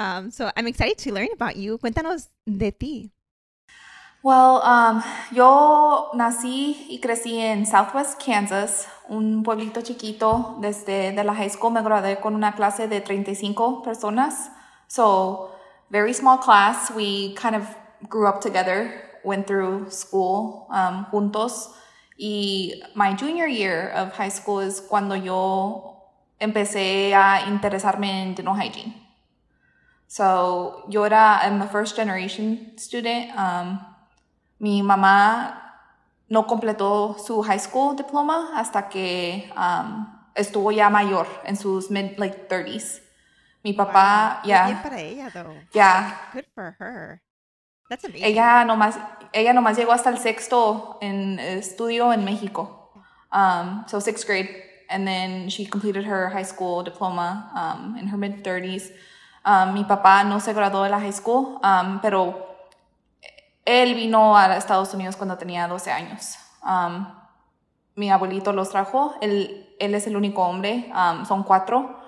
Um, so I'm excited to learn about you. Cuéntanos de ti. Well, um, yo nací y crecí en Southwest Kansas, un pueblito chiquito. Desde de la high school me gradué con una clase de 35 personas. So, very small class. We kind of grew up together, went through school um, juntos. Y my junior year of high school es cuando yo empecé a interesarme en dental hygiene. So, yo era, I'm a first generation student. Um, mi mamá no completó su high school diploma hasta que um, estuvo ya mayor, en sus mid like 30s. Mi papá, ya. Bien para ella, though. Yeah. Good for her. That's amazing. Ella nomás, ella nomás llegó hasta el sexto en estudio en México. Um, so sixth grade. And then she completed her high school diploma um, in her mid 30s. Um, mi papá no se graduó de la high school, um, pero él vino a Estados Unidos cuando tenía 12 años. Um, mi abuelito los trajo. Él, él es el único hombre. Um, son cuatro.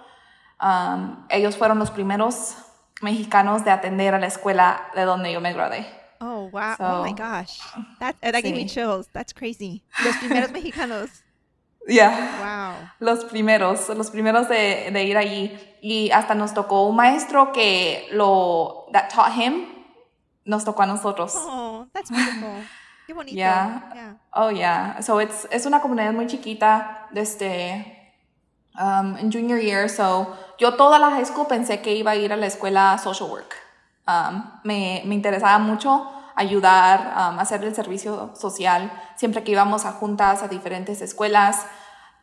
Ellos fueron los primeros mexicanos de atender a la escuela de donde yo me gradué. Oh, wow. So- oh, my gosh. That, that gave me chills. That's crazy. Los primeros mexicanos. Yeah. Wow. Los primeros, los primeros de, de ir allí. Y hasta nos tocó un maestro que lo, that taught him, nos tocó a nosotros. Oh, that's beautiful. Qué bonito. Yeah. Yeah. Oh, yeah. So it's, es una comunidad muy chiquita desde um, en junior year. So yo toda la high school pensé que iba a ir a la escuela social work. Um, me, me interesaba mucho ayudar, um, hacer el servicio social. Siempre que íbamos a juntas a diferentes escuelas,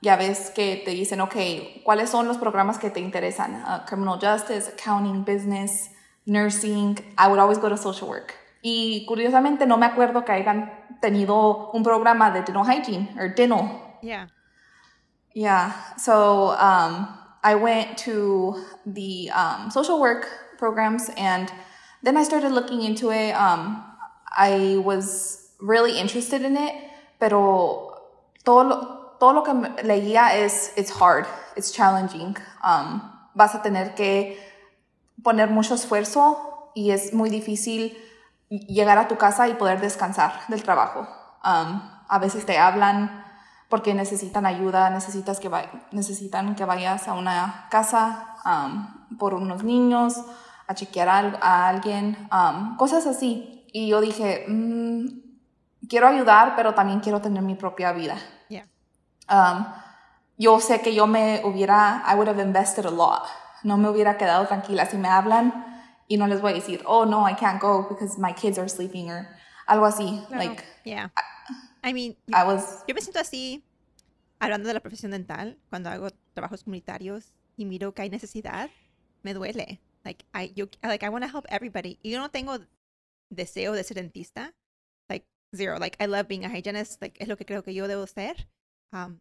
ya ves que te dicen, ok, ¿cuáles son los programas que te interesan? Uh, criminal justice, accounting, business, nursing. I would always go to social work. Y curiosamente no me acuerdo que hayan tenido un programa de dental hygiene or dental. Yeah. Yeah. So um, I went to the um, social work programs and then I started looking into it. Um, I was really interested in it, pero todo lo, todo lo que leía es it's hard, it's challenging. Um, vas a tener que poner mucho esfuerzo y es muy difícil llegar a tu casa y poder descansar del trabajo. Um, a veces te hablan porque necesitan ayuda, necesitas que necesitan que vayas a una casa um, por unos niños, a chequear al- a, alguien, um, cosas así. Y yo dije, mm, quiero ayudar, pero también quiero tener mi propia vida. Yeah. Um, yo sé que yo me hubiera, I would have invested a lot. No me hubiera quedado tranquila si me hablan y no les voy a decir, oh no, I can't go because my kids are sleeping or algo así. Claro. Like, yeah. I mean, I was, yo me siento así hablando de la profesión dental cuando hago trabajos comunitarios y miro que hay necesidad, me duele. Like I, yo, like I want to help everybody. Y yo no tengo deseo de ser dentista. Like zero. Like I love being a hygienist. Like es lo que creo que yo debo ser. Um,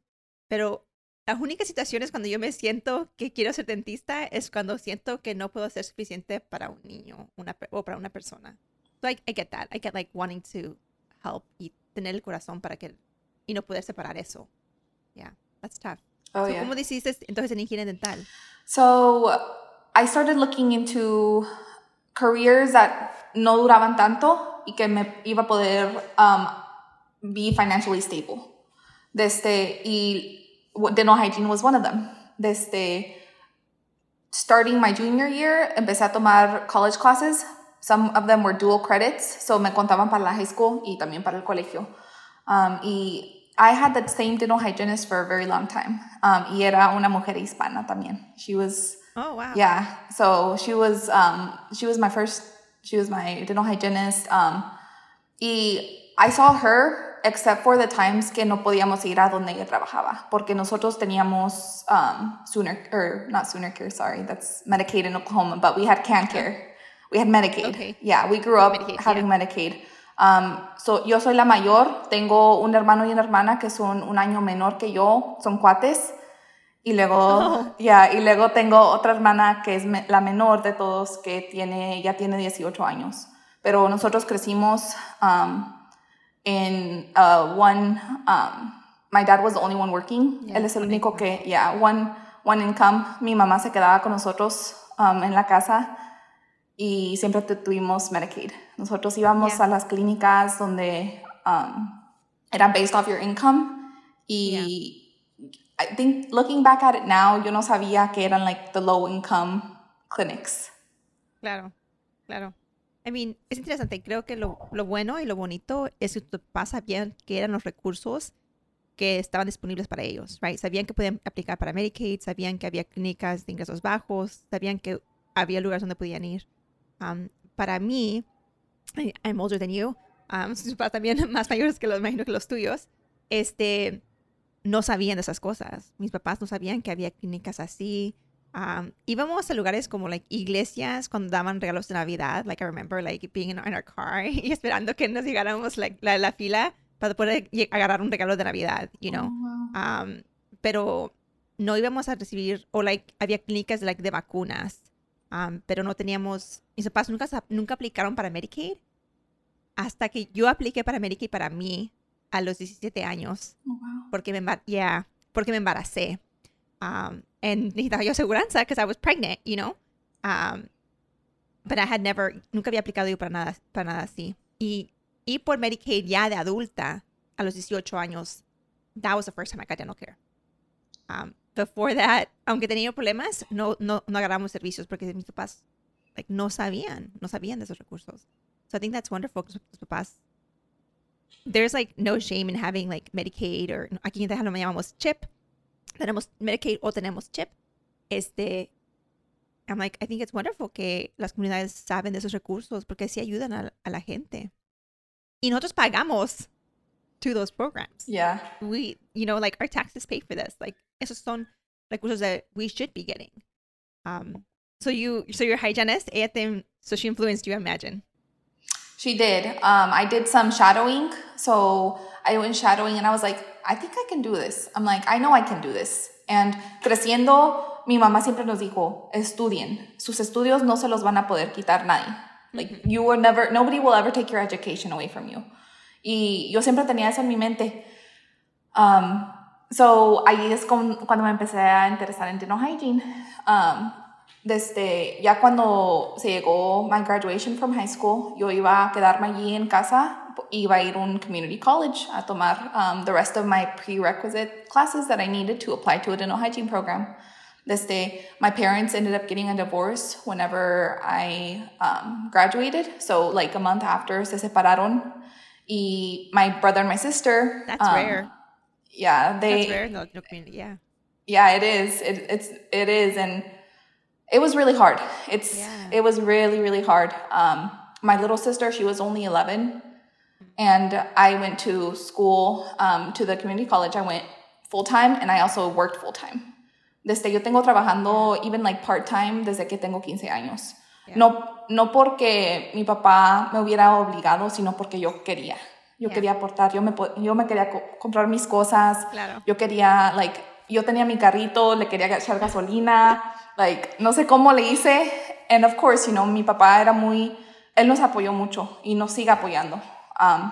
pero las únicas situaciones cuando yo me siento que quiero ser dentista es cuando siento que no puedo ser suficiente para un niño una, o para una persona. So I, I get that. I get like wanting to help y tener el corazón para que y no poder separar eso. Yeah, that's tough. oh So, yeah. ¿Cómo decidiste entonces en higiene dental? So I started looking into careers that no duraban tanto y que me iba a poder um, be financially stable. Desde, y dental hygiene was one of them. Desde starting my junior year, empecé a tomar college classes. Some of them were dual credits, so me contaban para la high school y también para el colegio. Um, y I had that same dental hygienist for a very long time. Um, y era una mujer hispana también. She was Oh, wow. yeah. So she was um she was my first she was my dental hygienist. Um y I saw her except for the times que no podíamos ir a donde ella trabajaba porque nosotros teníamos um sooner or not sooner care sorry that's Medicaid in Oklahoma but we had can care we had Medicaid Okay. yeah we grew up Medicaid, having Medicaid um so yo soy la mayor tengo un hermano y una hermana que son un año menor que yo son cuates y luego, Oh. ya, y luego tengo otra hermana que es me- la menor de todos, que tiene, ya tiene 18 años. Pero nosotros crecimos um, en uh, one, um, my dad was the only one working. Yeah, Él es el único que, yeah, one, one income. Mi mamá se quedaba con nosotros um, en la casa. y siempre tuvimos Medicaid. Nosotros íbamos a las clínicas donde um, eran based off your income y I think looking back at it now, yo no sabía que eran like the low income clinics. Claro, claro. I mean, es interesante. Creo que lo, lo bueno y lo bonito es que pasa bien que eran los recursos que estaban disponibles para ellos, right? Sabían que podían aplicar para Medicaid, sabían que había clínicas de ingresos bajos, sabían que había lugares donde podían ir. Um, para mí, I'm older than you, um, también más mayores que los, imagino que los tuyos, este, no sabían de esas cosas. Mis papás no sabían que había clínicas así. Um, íbamos a lugares como like iglesias cuando daban regalos de Navidad. Like I remember like being in, our car y esperando que nos llegáramos like la, la fila para poder agarrar un regalo de Navidad, you know. Oh, um, pero no íbamos a recibir, o like, había clínicas like, de vacunas, um, pero no teníamos, mis papás nunca, nunca aplicaron para Medicaid hasta que yo apliqué para Medicaid para mí a los 17 años, oh, porque, me yeah, porque me embaracé. Um, and necesitaba yo aseguranza because I was pregnant, you know. Um, but I had never, nunca había aplicado yo para nada, para nada así. Y y por Medicaid ya de adulta a los 18 años, that was the first time I got dental care. Um, before that, aunque tenía problemas, no, no, no agarramos servicios porque mis papás like, no sabían, no sabían de esos recursos. So I think that's wonderful because los papás, there's like no shame in having like Medicaid or aquí en Texas lo llamamos chip. Tenemos Medicaid o tenemos chip. Este, I'm like, I think it's wonderful que las comunidades saben de esos recursos porque sí ayudan a, a la gente y nosotros pagamos to those programs. Yeah. We, you know, like our taxes pay for this. Like, esos son recursos that we should be getting. Um, so you, so your hygienist, ella te, so she influenced you, imagine. She did. Um, I did some shadowing. So I went shadowing and I was like, I think I can do this. I'm like, I know I can do this. And creciendo, mi mamá siempre nos dijo, estudien. Sus estudios no se los van a poder quitar nadie. Like you will never, nobody will ever take your education away from you. Y yo siempre tenía eso en mi mente. Um, so ahí es cuando me empecé a interesar en dental hygiene. Um, desde ya cuando se llegó my graduation from high school, yo iba a quedarme allí en casa, iba a ir a un community college a tomar um, the rest of my prerequisite classes that I needed to apply to a dental hygiene program. Desde my parents ended up getting a divorce whenever I um, graduated. So like a month after se separaron. Y my brother and my sister. That's um, rare. Yeah, they. That's rare no, no community. Yeah. Yeah, it is. It, it's it is, and it was really hard. It's yeah. it was really really hard. Um, my little sister, she was only eleven, and I went to school um, to the community college. I went full time, and I also worked full time. Desde yo tengo trabajando, even like part-time, desde que tengo 15 años. Yeah. No, no porque mi papá me hubiera obligado, sino porque yo quería. Yo quería aportar, yo me, yo me quería comprar mis cosas. Claro. Yo quería, like, yo tenía mi carrito, le quería echar gasolina. Like, no sé cómo le hice. And of course, you know, mi papá era muy, él nos apoyó mucho y nos sigue apoyando. Um,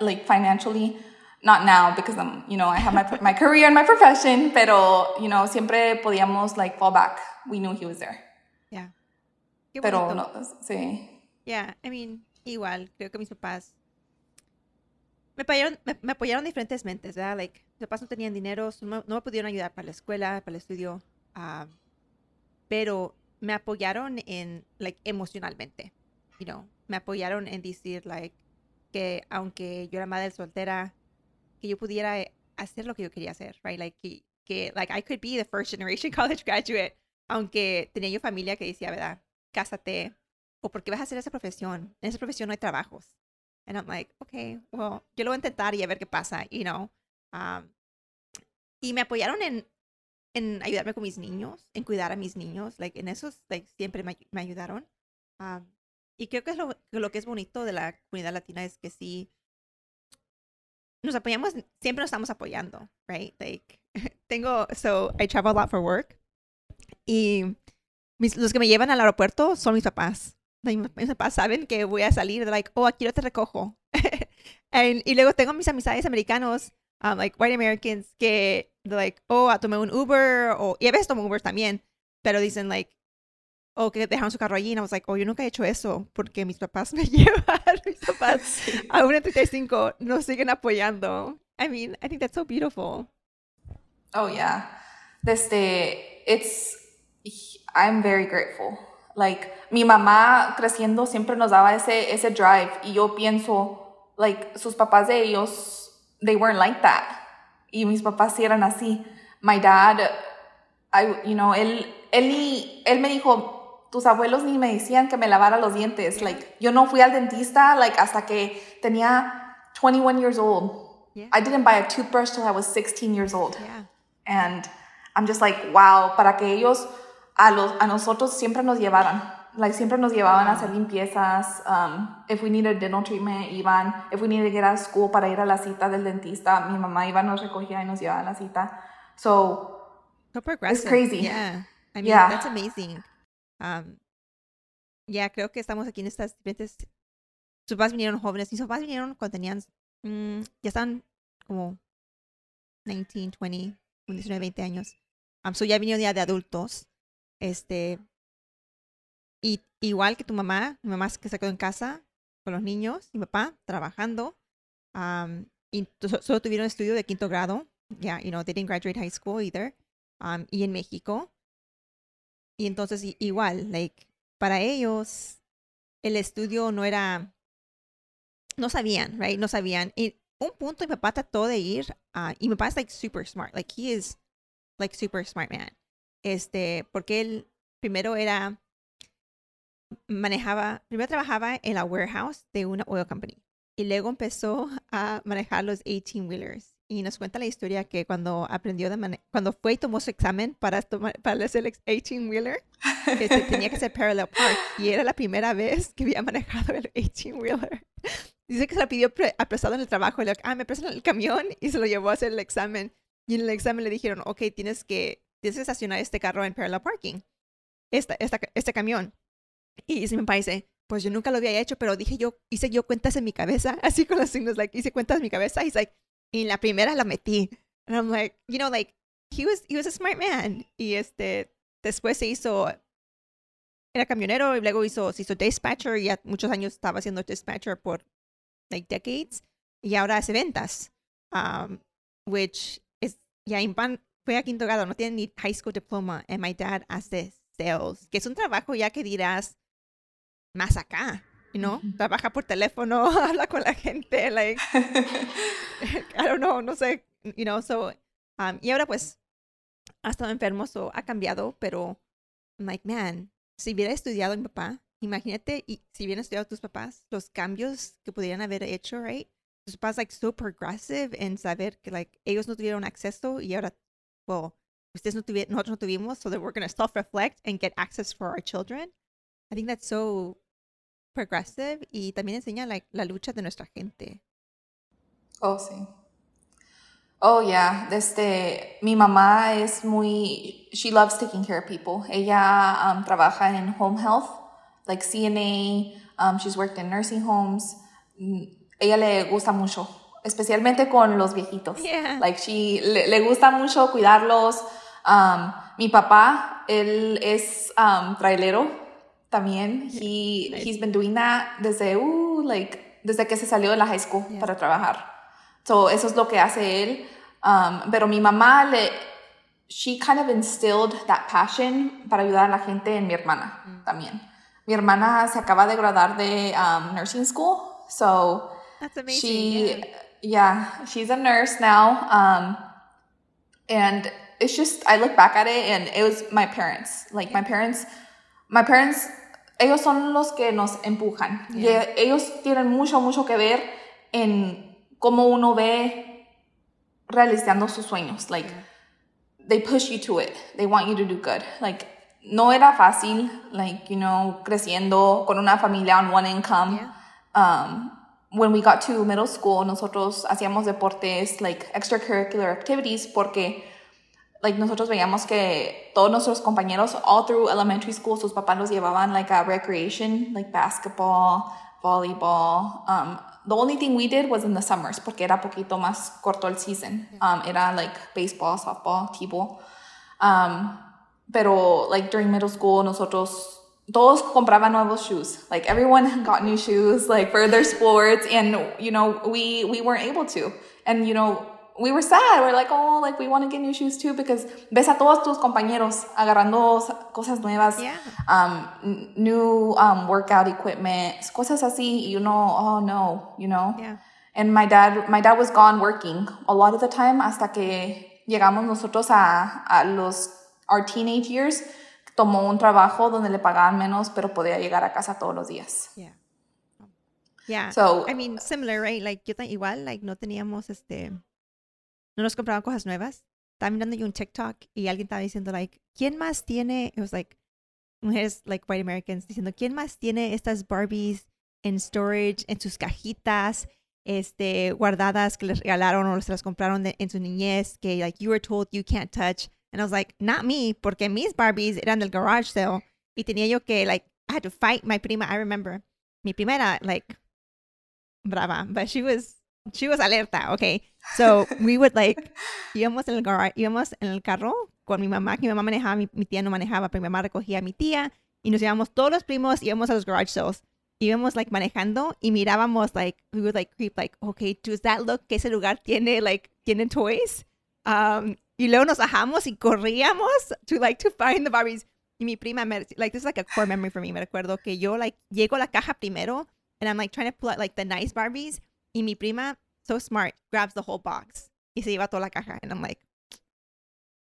like, financially not now because I'm, you know, I have my, my career and my profession, pero, you know, siempre podíamos like fall back. We knew he was there. Yeah. Qué pero no, sí. Yeah, I mean, igual, creo que mis papás me apoyaron, me, me apoyaron diferentes mentes, ¿verdad? Like, mis papás no tenían dinero, no, no me pudieron ayudar para la escuela, para el estudio, uh, pero me apoyaron en, like, emocionalmente, you know, me apoyaron en decir, like, que aunque yo era madre soltera, que yo pudiera eh, hacer lo que yo quería hacer, right? Like, que, que, like, I could be the first generation college graduate, aunque tenía yo familia que decía, ¿verdad? Cásate, o porque vas a hacer esa profesión. En esa profesión no hay trabajos. And I'm like, okay, well, yo lo voy a intentar y a ver qué pasa, you know. Um, y me apoyaron en, en ayudarme con mis niños, en cuidar a mis niños, like, en eso, like, siempre me, me ayudaron. Um, y creo que es lo, lo que es bonito de la comunidad latina es que sí, nos apoyamos, siempre nos estamos apoyando, right? Like, tengo, so I travel a lot for work. Y mis, los que me llevan al aeropuerto son mis papás. mis, papás saben que voy a salir, like, oh, aquí no te recojo. And, y luego tengo mis amistades americanos, um, like white Americans, que, like, oh, tomé un Uber, o, y a veces tomo Uber también, pero dicen, like, o que dejaron su carro allí. Y I was like, oh, yo nunca he hecho eso porque mis papás me llevan. mis papás a 1.35 nos siguen apoyando. I mean, I think that's so beautiful. Oh, yeah. Desde, it's, I'm very grateful. Like, mi mamá creciendo siempre nos daba ese, ese drive. Y yo pienso, like, sus papás de ellos, they weren't like that. Y mis papás sí eran así. My dad, I, you know, él, él, él me dijo, tus abuelos ni me decían que me lavara los dientes. Like, yo no fui al dentista, like, hasta que tenía 21 years old. Yeah. I didn't buy a toothbrush till I was 16 years old. Yeah. And I'm just like, wow, para que ellos a, los, a nosotros siempre nos llevaran. Like, siempre nos llevaban a hacer limpiezas. Um, if we needed dental treatment, iban. If we needed to get out of school para ir a la cita del dentista, mi mamá iba, nos recogía y nos llevaba a la cita. So, so progressive. it's crazy. Yeah. I mean, yeah. that's amazing. Um, yeah, creo que estamos aquí en estas diferentes... Sus papás vinieron jóvenes. Mis papás vinieron cuando tenían... Mm, ya están como 19, 20, 19, 20 años. Um, so ya vinieron ya de adultos. Este, igual que tu mamá, mi mamá que se quedó en casa con los niños, mi papá trabajando, um, y solo tuvieron estudio de quinto grado. Yeah, you know, they didn't graduate high school either. Um, y en México. Y entonces igual, like, para ellos el estudio no era, no sabían, right? No sabían. Y un punto mi papá trató de ir, uh, y mi papá es like super smart, like he is like super smart man este, porque él primero era, manejaba, primero trabajaba en la warehouse de una oil company y luego empezó a manejar los 18-wheelers. Y nos cuenta la historia que cuando aprendió de cuando fue y tomó su examen para, tomar, para hacer el 18-wheeler, este, tenía que ser parallel park y era la primera vez que había manejado el 18-wheeler. Dice que se lo pidió apresado en el trabajo. Y le dijo, ah, me prestan el camión y se lo llevó a hacer el examen. Y en el examen le dijeron, ok, tienes que tienes que estacionar este carro en parallel parking, esta, esta, este camión. Y si me parece, pues yo nunca lo había hecho, pero dije yo, hice yo cuentas en mi cabeza, así con los signos, like, hice cuentas en mi cabeza, y like, y en la primera la metí. And I'm like, you know, like, he was, he was a smart man. Y este, después se hizo, era camionero, y luego hizo, se hizo dispatcher, y ya muchos años estaba haciendo dispatcher por, like, decades, y ahora hace ventas, um, which is, ya, yeah, fue a quinto grado, no tiene ni high school diploma, and my dad hace sales, que es un trabajo ya que dirás más acá, know, trabaja por teléfono, habla con la gente, like, I don't know, no sé, you know, so, um, y ahora pues ha estado enfermo, so ha cambiado, pero I'm like, man, si hubiera estudiado mi papá, imagínate, y si hubieran estudiado tus papás, los cambios que pudieran haber hecho, right? Tus papás, like, so progressive en saber que, like, ellos no tuvieron acceso y ahora well, ustedes no tuvieron, nosotros no tuvimos, so that we're going to self-reflect and get access for our children. I think that's so progressive y también enseña like, la lucha de nuestra gente. Oh, sí. Oh, yeah. Desde, mi mamá es muy, she loves taking care of people. Ella um, trabaja en home health, like CNA, um, she's worked in nursing homes. Mm, ella le gusta mucho especialmente con los viejitos. Like she le, gusta mucho cuidarlos. Um, mi papá, él es um, trailero también. He, He's been doing that desde, uh, like, desde que se salió de la high school para trabajar. So, eso es lo que hace él. Um, pero mi mamá le, she kind of instilled that passion para ayudar a la gente en mi hermana mm. también. Mi hermana se acaba de graduar de um, nursing school, so That's amazing. She, yeah, she's a nurse now. Um, and it's just, I look back at it and it was my parents. Like my parents, my parents, ellos son los que nos empujan. Yeah. Y ellos tienen mucho, mucho que ver en cómo uno ve realizando sus sueños. Like, they push you to it. They want you to do good. Like, no era fácil, like, you know, creciendo con una familia on one income. Yeah. Um, when we got to middle school, nosotros hacíamos deportes, like extracurricular activities, porque like nosotros veíamos que todos nuestros compañeros all through elementary school sus papás los llevaban like a recreation like basketball volleyball um, the only thing we did was in the summers porque era poquito más corto el season um, era like baseball softball t-ball um, pero like during middle school nosotros todos compraban nuevos shoes. Like everyone got new shoes, like for their sports, and you know we we weren't able to. And you know we were sad. We're like, oh, like we want to get new shoes too because ves a todos tus compañeros agarrando cosas nuevas, Yeah. um, new um, workout equipment, cosas así. You know, oh no, you know. Yeah. And my dad, my dad was gone working a lot of the time hasta que llegamos nosotros a, a los our teenage years. Tomó un trabajo donde le pagaban menos, pero podía llegar a casa todos los días. Yeah. Yeah. So- I mean, similar, right? Like, yo igual, like, no teníamos, este, no nos compraban cosas nuevas. Estaba mirando yo un TikTok y alguien estaba diciendo, like, ¿quién más tiene, it was like, mujeres, like, white Americans, diciendo, ¿quién más tiene estas Barbies en storage, en sus cajitas, este, guardadas que les regalaron o se las compraron en su niñez, que, like, you were told you can't touch? And I was like, not me, porque mis Barbies eran del garage sale y tenía yo que, like, I had to fight my prima, I remember. Mi prima era, like, brava, but she was she was alerta, okay. So we would like íbamos en el garage, íbamos en el carro con mi mamá, que mi mamá manejaba, mi, mi tía no manejaba, pero mi mamá recogía a mi tía y nos íbamos todos los primos, íbamos a los garage sales. Íbamos like manejando y mirábamos like we would like creep like, okay, does that look que ese lugar tiene like tiene toys? Um, y luego nos bajamos y corríamos to like to find the Barbies. Y mi prima, me, like this is like a core memory for me. Me recuerdo que yo like llego a la caja primero and I'm like trying to pull out like the nice Barbies. Y mi prima, so smart, grabs the whole box y se lleva toda la caja. And I'm like,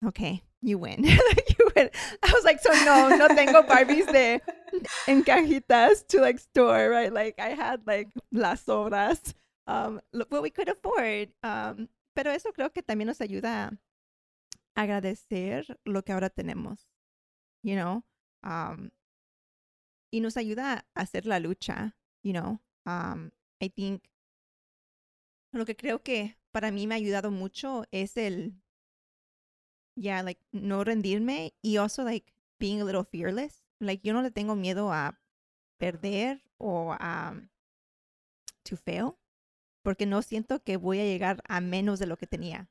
okay, you win. You win. I was like, so no, no tengo Barbies de en cajitas to like store, right? Like I had like las sobras, um, what we could afford. Um, pero eso creo que también nos ayuda a agradecer lo que ahora tenemos, you know? Um, y nos ayuda a hacer la lucha, you know? Um, I think lo que creo que para mí me ha ayudado mucho es el, yeah, like no rendirme y also like being a little fearless. Like yo no le tengo miedo a perder o a to fail porque no siento que voy a llegar a menos de lo que tenía.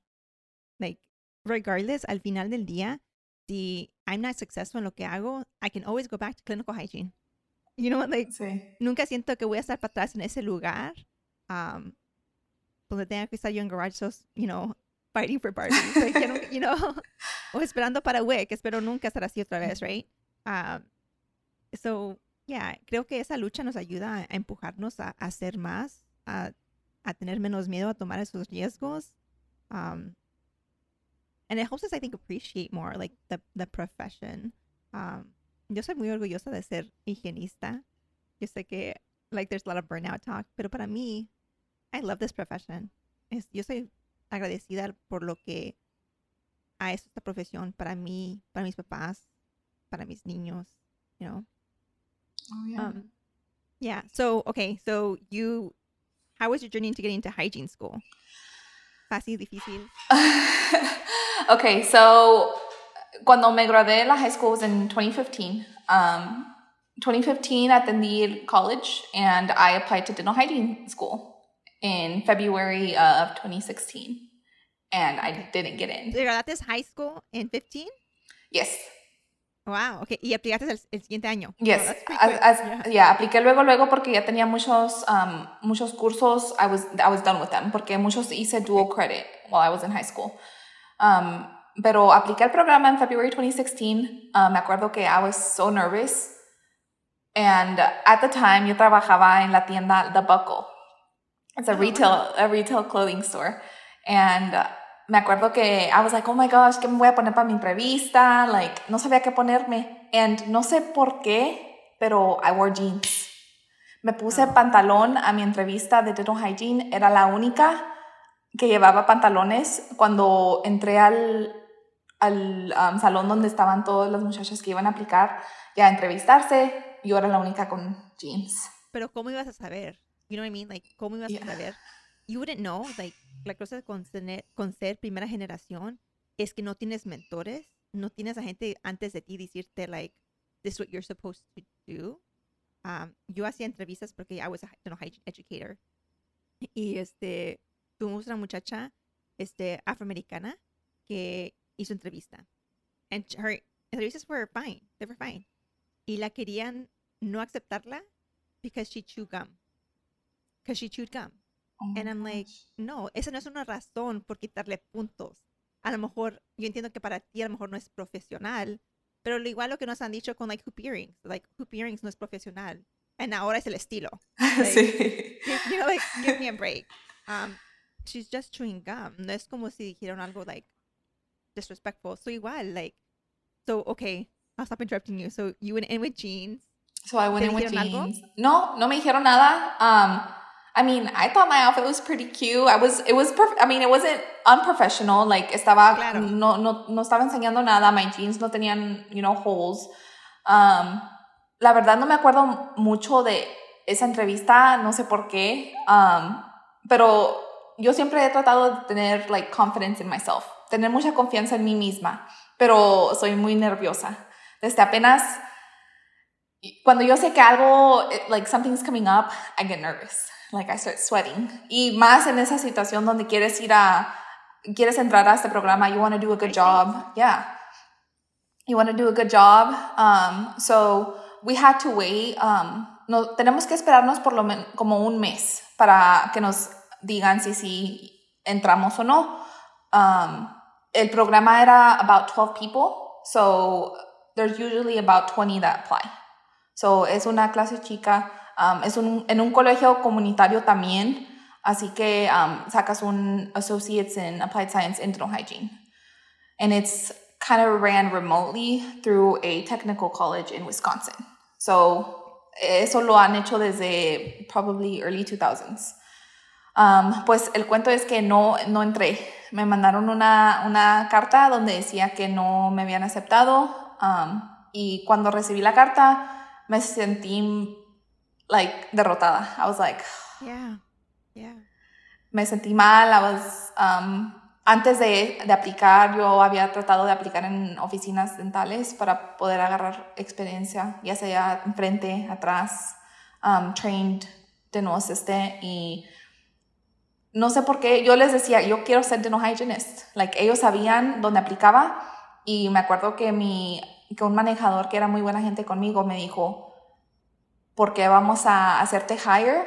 Like regardless, al final del día, si I'm not successful en lo que hago, I can always go back to clinical hygiene. You know, like Sí. nunca siento que voy a estar para atrás en ese lugar um, donde tenga que estar yo en garage sales, you know, fighting for Barbies, like, you know, o esperando para WIC, espero nunca estar así otra vez, right? Um, so, yeah, creo que esa lucha nos ayuda a empujarnos a, a hacer más, a, a tener menos miedo a tomar esos riesgos. Um, and it helps us, I think, appreciate more, like, the, the profession. Um, yo soy muy orgullosa de ser higienista. Yo sé que, like, there's a lot of burnout talk, pero para mí, I love this profession. Es, yo soy agradecida por lo que ha hecho esta profesión para mí, para mis papás, para mis niños, you know. Oh, yeah. Um, yeah. So, okay. So you, how was your journey into getting into hygiene school? Fácil, difícil. okay, so cuando me gradué de la high school was in 2015. Um, 2015 attendí college and I applied to dental hygiene school in February of 2016. And I didn't get in. ¿Te graduaste high school in 15? Yes. Wow. Okay. Y aplicaste el, el siguiente año. Oh, Yes, pretty as, as- Yeah. yeah, apliqué luego luego porque ya tenía muchos um, muchos cursos. I was I was done with them porque muchos hice dual credit while I was in high school. Um, pero apliqué el programa en February 2016. Uh, me acuerdo que I was so nervous. And at the time yo trabajaba en la tienda The Buckle. It's a Oh, retail a retail clothing store. And uh, me acuerdo que I was like, oh my gosh, ¿qué me voy a poner para mi entrevista? Like, no sabía qué ponerme. And no sé por qué, pero I wore jeans. Me puse Ah. pantalón a mi entrevista de dental hygiene. Era la única que llevaba pantalones cuando entré al, al um, salón donde estaban todas las muchachas que iban a aplicar ya a entrevistarse. Yo era la única con jeans. Pero ¿cómo ibas a saber? You know what I mean? Like, ¿cómo ibas Yeah. a saber? You wouldn't know. Like, la cosa con, tener- con ser primera generación es que no tienes mentores, no tienes a gente antes de ti decirte, like, this is what you're supposed to do. Um, yo hacía entrevistas porque I was a dental hygiene educator. Y este, tuvimos una muchacha este, afroamericana que hizo entrevista. And her entrevistas were fine. They were fine. y la querían no aceptarla because she chewed gum. Because she chewed gum. Oh And I'm like, no, esa no es una razón por quitarle puntos. A lo mejor, yo entiendo que para ti a lo mejor no es profesional, pero lo igual lo que nos han dicho con like hoop earrings, like hoop earrings no es profesional. And ahora es el estilo. sí. You know, like, give me a break. Um, she's just chewing gum. No es como si dijeron algo like disrespectful. So igual, like, so okay, I'll stop interrupting you. So you went in with jeans. So I went ¿Te in with algo? jeans. No, no me dijeron nada. Um, I mean, I thought my outfit was pretty cute. I was, it was perfect. I mean, it wasn't unprofessional. Like, estaba, Claro. no, no, no estaba enseñando nada. My jeans no tenían, you know, holes. Um, la verdad no me acuerdo mucho de esa entrevista. No sé por qué. Um, pero yo siempre he tratado de tener, like, confidence in myself. Tener mucha confianza en mí misma. Pero soy muy nerviosa. Desde apenas cuando yo sé que algo, it- like something's coming up, I get nervous. Like I start sweating. Y más en esa situación donde quieres ir a, quieres entrar a este programa, you want to do a good job. Yeah. You want to do a good job. Um, so we had to wait. Um, no, tenemos que esperarnos por lo menos como un mes para que nos digan si, si entramos o no. Um, el programa era about 12 people. So there's usually about 20 that apply. So, es una clase chica, um, es un, en un colegio comunitario también, así que um, sacas un Associates in Applied Science in Dental Hygiene. And it's kind of ran remotely through a technical college in Wisconsin. So, eso lo han hecho desde probably early 2000s. Um, pues el cuento es que no, no entré. Me mandaron una, una carta donde decía que no me habían aceptado. um, y cuando recibí la carta, me sentí like derrotada. I was like, Yeah. Yeah. me sentí mal. I was, um, antes de, de aplicar, yo había tratado de aplicar en oficinas dentales para poder agarrar experiencia, ya sea enfrente, atrás, um, trained dental assistant y no sé por qué, yo les decía, yo quiero ser dental hygienist. Like, ellos sabían dónde aplicaba y me acuerdo que mi, que un manejador que era muy buena gente conmigo me dijo, ¿por qué vamos a hacerte hire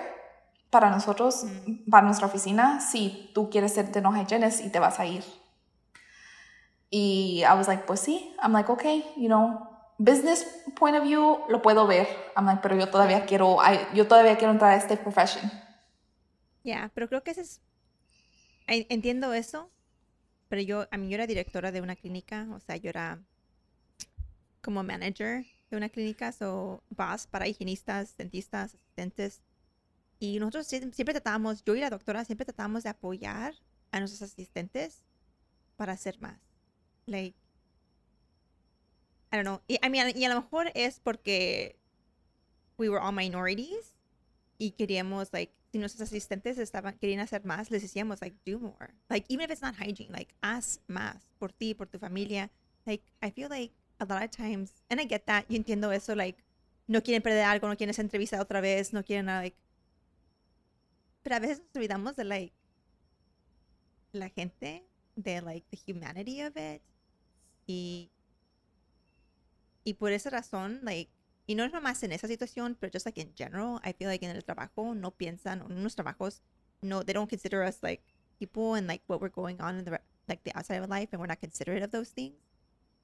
para nosotros, para nuestra oficina, si tú quieres ser dental hygienist y te vas a ir? Y I was like, pues sí. I'm like, okay, you know, business point of view lo puedo ver. I'm like, pero yo todavía quiero, I- yo todavía quiero entrar a este profession. Yeah, pero creo que ese es... en- Entiendo eso, pero yo, a mí yo era directora de una clínica, o sea, yo era como manager de una clínica, o boss para higienistas, dentistas, asistentes. Y nosotros sie- siempre tratábamos, yo y la doctora siempre tratábamos de apoyar a nuestros asistentes para hacer más. Like, I don't know. Y, I mean, y a lo mejor es porque we were all minorities y queríamos, like, si nuestros asistentes estaban, querían hacer más, les decíamos, like, do more. Like, even if it's not hygiene, like, haz más por ti, por tu familia. Like, I feel like a lot of times, and I get that, yo entiendo eso, like, no quieren perder algo, no quieren ser entrevistada otra vez, no quieren, like, pero a veces nos olvidamos de, like, la gente, de, like, the humanity of it. Y, y por esa razón, like, y no es nomás en esa situación, pero just like in general, I feel like en el trabajo no piensan, en los trabajos, no, they don't consider us like people and like what we're going on in the, like the outside of life, and we're not considerate of those things.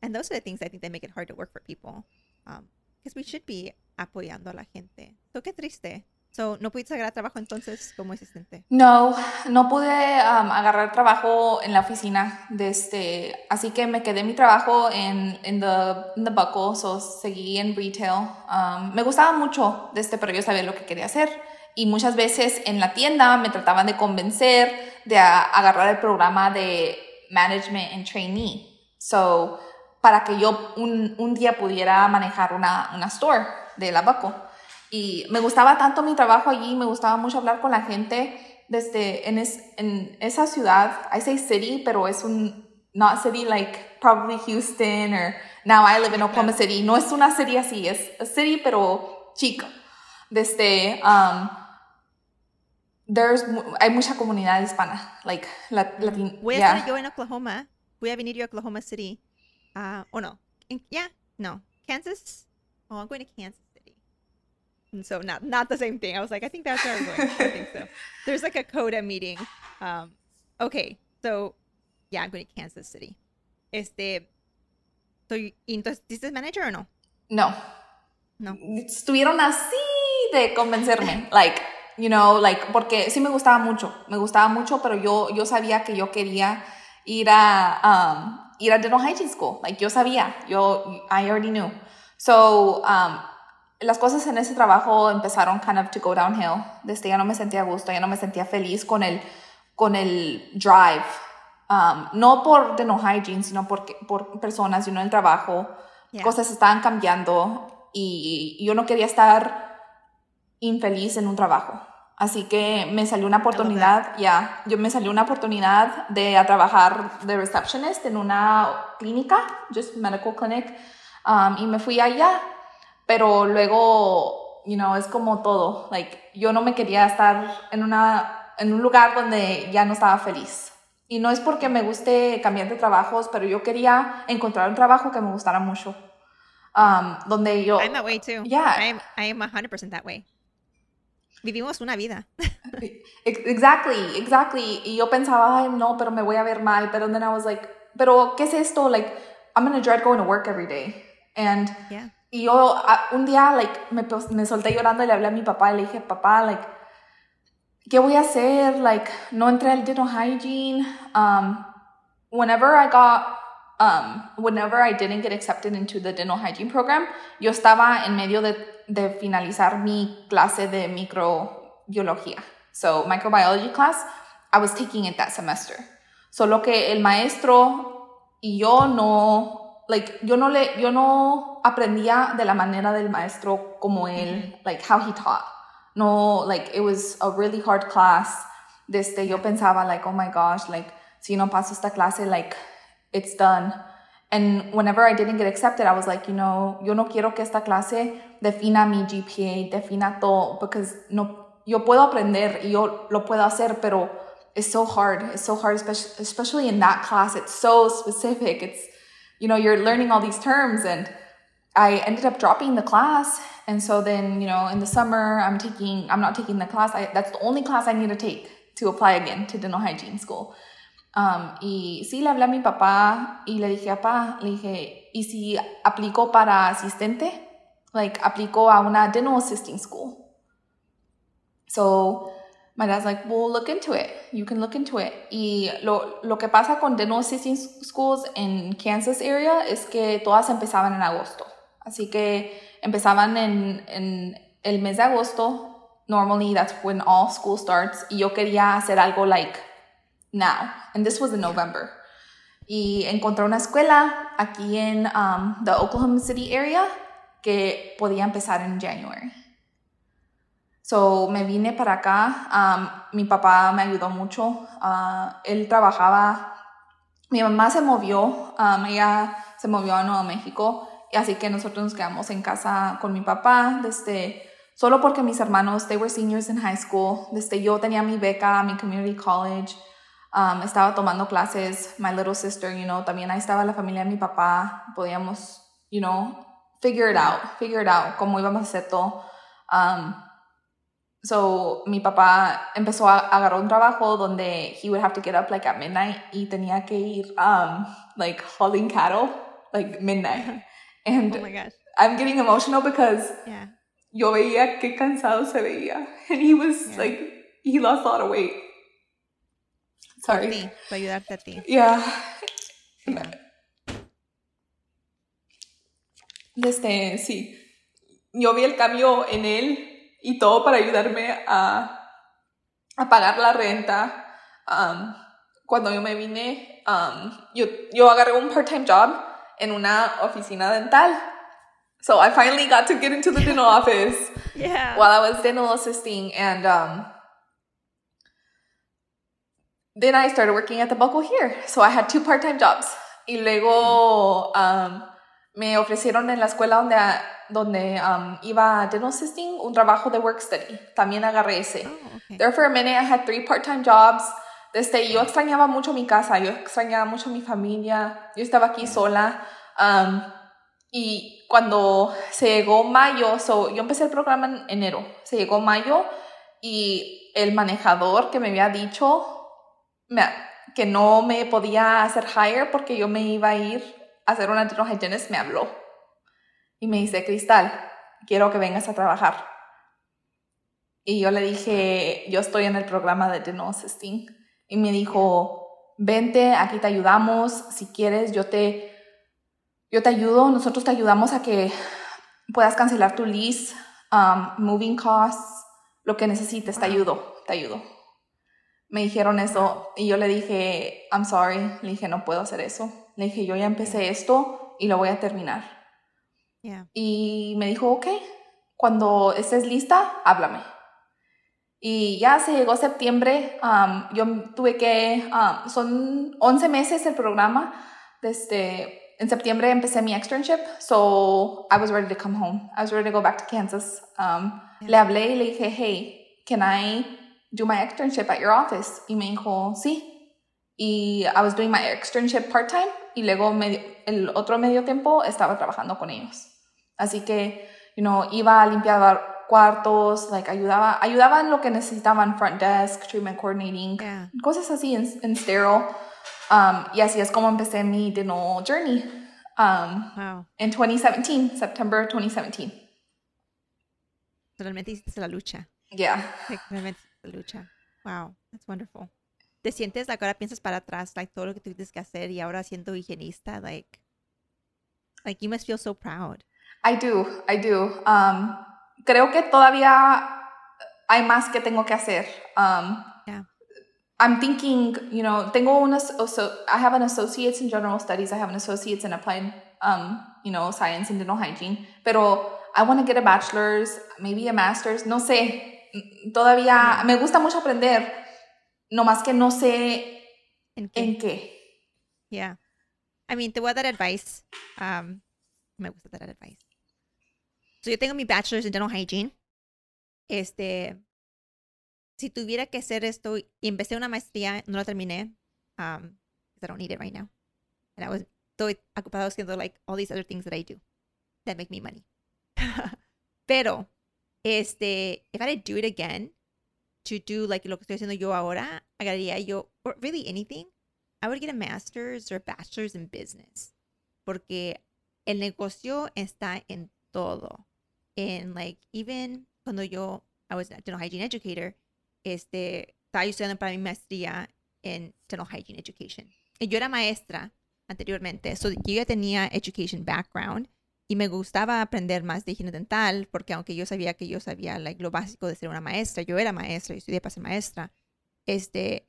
And those are the things I think that make it hard to work for people. Um, because we should be apoyando a la gente. So, qué triste. So, ¿no pudiste agarrar trabajo entonces como asistente? No, no pude um, agarrar trabajo en la oficina, de este, así que me quedé mi trabajo en, en the, in the buckle, so seguí en retail. Um, me gustaba mucho, de este, pero yo sabía lo que quería hacer. Y muchas veces en la tienda me trataban de convencer de agarrar el programa de Management and Trainee. So, para que yo un, un día pudiera manejar una, una store de la buckle. Y me gustaba tanto mi trabajo allí, me gustaba mucho hablar con la gente desde en, es- en esa ciudad. I say city, pero es un not city like probably Houston or now I live in Oklahoma City. No es una city así, es a city pero chica. Desde um, there's hay mucha comunidad hispana, like lat, latin, Voy a yeah. estar yo en Oklahoma. Voy a venir yo a Oklahoma City. Ah, ¿O no? ¿Ya? No. Kansas. oh, I'm going to Kansas City. And so not not the same thing. I was like, I think that's where I'm going. I think so. There's like a CODA meeting. Um, okay, so yeah, I'm going to Kansas City. Este, so, ¿y entonces dices manager o no? No. No. Estuvieron así de convencerme, like, you know, like, porque sí me gustaba mucho, me gustaba mucho, pero yo, yo sabía que yo quería ir a, um, ir a dental hygiene school, like, yo sabía, yo, I already knew. So, um, las cosas en ese trabajo empezaron kind of to go downhill. Desde ya no me sentía a gusto, ya no me sentía feliz con el, con el drive. Um, no por dental hygiene, sino por, por personas, y you know, el trabajo. Yeah. Cosas estaban cambiando y yo no quería estar infeliz en un trabajo. Así que me salió una oportunidad, ya, yo me salió una oportunidad de a trabajar de receptionist en una clínica, just medical clinic, um, y me fui allá, pero luego, you know, es como todo, like, yo no me quería estar en una, en un lugar donde ya no estaba feliz. Y no es porque me guste cambiar de trabajos, pero yo quería encontrar un trabajo que me gustara mucho. Um, donde yo... I'm that way too. Yeah. I am, I am 100% that way. Vivimos una vida. Exactly, exactly. Y yo pensaba, ay, no, pero me voy a ver mal. Pero then I was like, pero ¿qué es esto? Like, I'm gonna dread going to work every day. And Yeah. y yo un día, like, me, me solté llorando y le hablé a mi papá y le dije, papá, like, ¿qué voy a hacer? Like, no entré al dental hygiene. Um, whenever I got, um, whenever I didn't get accepted into the dental hygiene program, yo estaba en medio de, de finalizar mi clase de microbiología. So, microbiology class, I was taking it that semester. Solo que el maestro y yo no, like, yo no le, yo no aprendía de la manera del maestro como él, like, how he taught. No, like, it was a really hard class. Desde yo pensaba, like, oh my gosh, like, si no paso esta clase, like, it's done. And whenever I didn't get accepted, I was like, you know, yo no quiero que esta clase defina mi GPA, defina todo, because no, yo puedo aprender y yo lo puedo hacer, pero it's so hard. It's so hard, especially, especially in that class. It's so specific. It's, you know, you're learning all these terms and I ended up dropping the class. And so then, you know, in the summer, I'm taking, I'm not taking the class. I, that's the only class I need to take to apply again to dental hygiene school. Um, y sí, le hablé a mi papá y le dije, papá, le dije, ¿y si aplico para asistente? Like, aplico a una dental assisting school. So, my dad's like, well, look into it. You can look into it. Y lo, lo que pasa con dental assisting schools en Kansas area es que todas empezaban en agosto. Así que empezaban en, en el mes de agosto. Normally, that's when all school starts. Y yo quería hacer algo like now. And this was in November. Y encontré una escuela aquí en um, the Oklahoma City area que podía empezar en January. So me vine para acá. Um, mi papá me ayudó mucho. Uh, él trabajaba. Mi mamá se movió. Um, ella se movió a Nuevo México. Así que nosotros nos quedamos en casa con mi papá desde solo porque mis hermanos they were seniors in high school. Desde yo tenía mi beca, mi community college. Um, estaba tomando clases. My little sister, you know, también ahí estaba la familia de mi papá. Podíamos, you know, figure it out, figure it out, cómo íbamos a hacer todo. Um, So, mi papá empezó a agarrar un trabajo donde he would have to get up like at midnight y tenía que ir um like hauling cattle like midnight. And Oh my gosh. I'm getting emotional because Yeah. yo veía qué cansado se veía and he was Yeah. like he lost a lot of weight. Sorry. Sí, para ayudarte a ti. Yeah. Yeah. Este, sí. Yo vi el cambio en él y todo para ayudarme a, a pagar la renta. Um, cuando yo me vine, um, yo, yo agarré un part-time job en una oficina dental. So I finally got to get into the dental office Yeah. while I was dental assisting and um then I started working at the Buckle here. So I had two part-time jobs. Y luego um, me ofrecieron en la escuela donde, donde um, iba a dental assisting un trabajo de work study. También agarré ese. Oh, okay. There for a minute I had three part-time jobs. Desde yo extrañaba mucho mi casa, yo extrañaba mucho mi familia. Yo estaba aquí sola. Um, Y cuando se llegó mayo, so, yo empecé el programa en enero, se llegó mayo y el manejador que me había dicho que no me podía hacer hire porque yo me iba a ir a hacer una hygienist me habló y me dice, Cristal, quiero que vengas a trabajar. Y yo le dije, yo estoy en el programa de dental assisting. Y me dijo, vente, aquí te ayudamos, si quieres, yo te yo te ayudo, nosotros te ayudamos a que puedas cancelar tu lease, um, moving costs, lo que necesites, te ayudo, te ayudo. Me dijeron eso y yo le dije, I'm sorry, le dije, no puedo hacer eso. Le dije, yo ya empecé esto y lo voy a terminar. Y me dijo, ok, cuando estés lista, háblame. Y ya se llegó septiembre, um, yo tuve que, um, son 11 meses el programa, desde en septiembre empecé mi externship, so I was ready to come home. I was ready to go back to Kansas. Um, Le hablé y le dije, hey, can I do my externship at your office? Y me dijo, sí. Y I was doing my externship part-time y luego medio, el otro medio tiempo estaba trabajando con ellos. Así que, you know, iba a limpiar cuartos, like ayudaba, ayudaba en lo que necesitaban, front desk, treatment coordinating, cosas así en, en sterile. Um, y así es como empecé mi dental journey um, wow. en 2017, September 2017. Realmente hiciste la lucha. Yeah. Realmente lucha. Wow, that's wonderful. ¿Te sientes, like, ahora piensas para atrás, like, todo lo que tuviste que hacer y ahora siendo higienista, like, like, you must feel so proud. I do, I do. Um, creo que todavía hay más que tengo que hacer. Um, I'm thinking, you know, tengo una, so I have an associate's in general studies, I have an associate's in applied, um, you know, science and dental hygiene, pero I want to get a bachelor's, maybe a master's, no sé, todavía me gusta mucho aprender, no más que no sé en qué. En qué. Yeah. I mean, te voy a dar advice. Um, me gusta dar advice. So, yo tengo mi bachelor's in dental hygiene. Este, si tuviera que hacer esto y empecé una maestría, no la terminé, um, I don't need it right now. And I was, estoy ocupado haciendo like all these other things that I do that make me money. Pero, este, if I had to do it again, to do like lo que estoy haciendo yo ahora, agarraría yo, or really anything, I would get a master's or a bachelor's in business. Porque el negocio está en todo. And like, even cuando yo, I was a dental hygiene educator, este, estaba estudiando para mi maestría en Dental Hygiene Education. Y yo era maestra anteriormente, so yo ya tenía education background y me gustaba aprender más de higiene dental porque aunque yo sabía que yo sabía lo básico de ser una maestra, yo era maestra y estudié para ser maestra, este,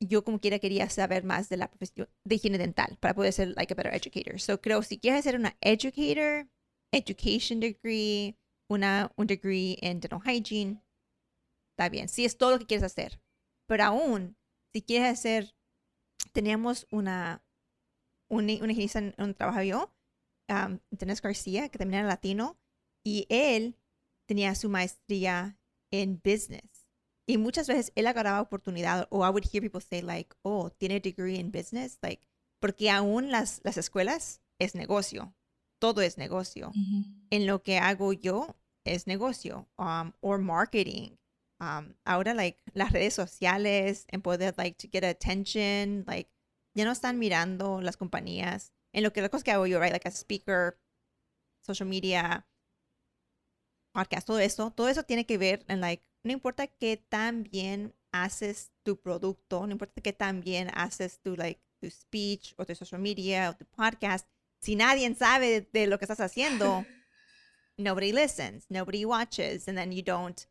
yo como quiera quería saber más de la profesión de higiene dental para poder ser like a better educator. So creo si quieres ser una educator, education degree, una, un degree en dental hygiene, está bien, si es todo lo que quieres hacer. Pero aún, si quieres hacer, teníamos una, una, una higienista en un trabajo yo, um, García, que también era latino, y él tenía su maestría en business. Y muchas veces él agarraba oportunidad, o I would hear people say like, oh, tiene degree in business, like, porque aún las, las escuelas es negocio todo es negocio. En lo que hago yo es negocio um, o marketing. Um, ahora, like, las redes sociales, en poder, like, to get attention, like, ya no están mirando las compañías en lo que las cosas que hago yo, right, like a speaker, social media, podcast, todo eso, todo eso tiene que ver en, like, no importa qué tan bien haces tu producto, no importa qué tan bien haces tu, like, tu speech o tu social media o tu podcast, si nadie sabe de lo que estás haciendo, nobody listens, nobody watches, and then you don't